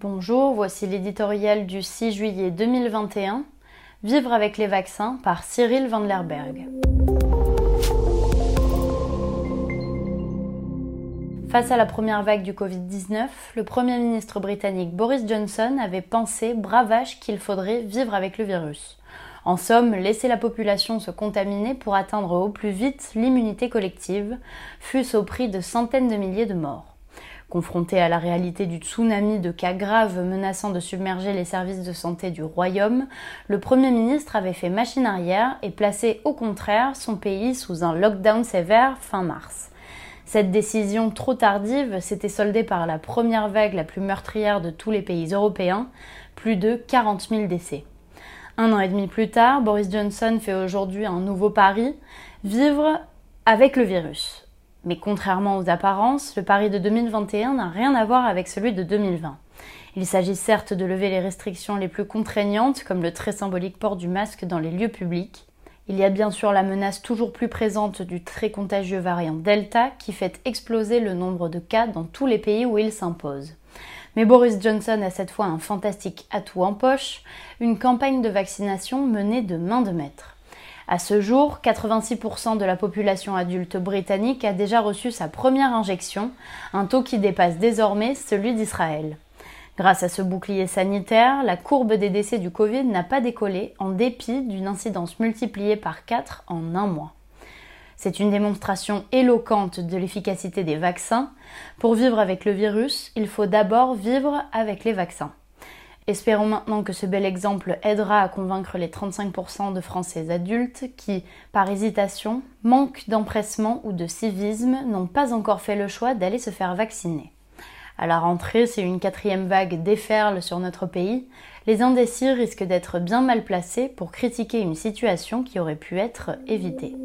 Bonjour, voici l'éditorial du 6 juillet 2021, Vivre avec les vaccins par Cyril Van Lerberg. Face à la première vague du Covid-19, le Premier ministre britannique Boris Johnson avait pensé, bravage, qu'il faudrait vivre avec le virus. En somme, laisser la population se contaminer pour atteindre au plus vite l'immunité collective, fût-ce au prix de centaines de milliers de morts. Confronté à la réalité du tsunami de cas graves menaçant de submerger les services de santé du royaume, le Premier ministre avait fait machine arrière et placé au contraire son pays sous un lockdown sévère fin mars. Cette décision trop tardive s'était soldée par la première vague la plus meurtrière de tous les pays européens, plus de 40 000 décès. Un an et demi plus tard, Boris Johnson fait aujourd'hui un nouveau pari, vivre avec le virus. Mais contrairement aux apparences, le pari de 2021 n'a rien à voir avec celui de 2020. Il s'agit certes de lever les restrictions les plus contraignantes, comme le très symbolique port du masque dans les lieux publics. Il y a bien sûr la menace toujours plus présente du très contagieux variant Delta qui fait exploser le nombre de cas dans tous les pays où il s'impose. Mais Boris Johnson a cette fois un fantastique atout en poche, une campagne de vaccination menée de main de maître. À ce jour, 86% de la population adulte britannique a déjà reçu sa première injection, un taux qui dépasse désormais celui d'Israël. Grâce à ce bouclier sanitaire, la courbe des décès du Covid n'a pas décollé en dépit d'une incidence multipliée par 4 en un mois. C'est une démonstration éloquente de l'efficacité des vaccins. Pour vivre avec le virus, il faut d'abord vivre avec les vaccins. Espérons maintenant que ce bel exemple aidera à convaincre les 35% de Français adultes qui, par hésitation, manque d'empressement ou de civisme, n'ont pas encore fait le choix d'aller se faire vacciner. À la rentrée, si une quatrième vague déferle sur notre pays, les indécis risquent d'être bien mal placés pour critiquer une situation qui aurait pu être évitée.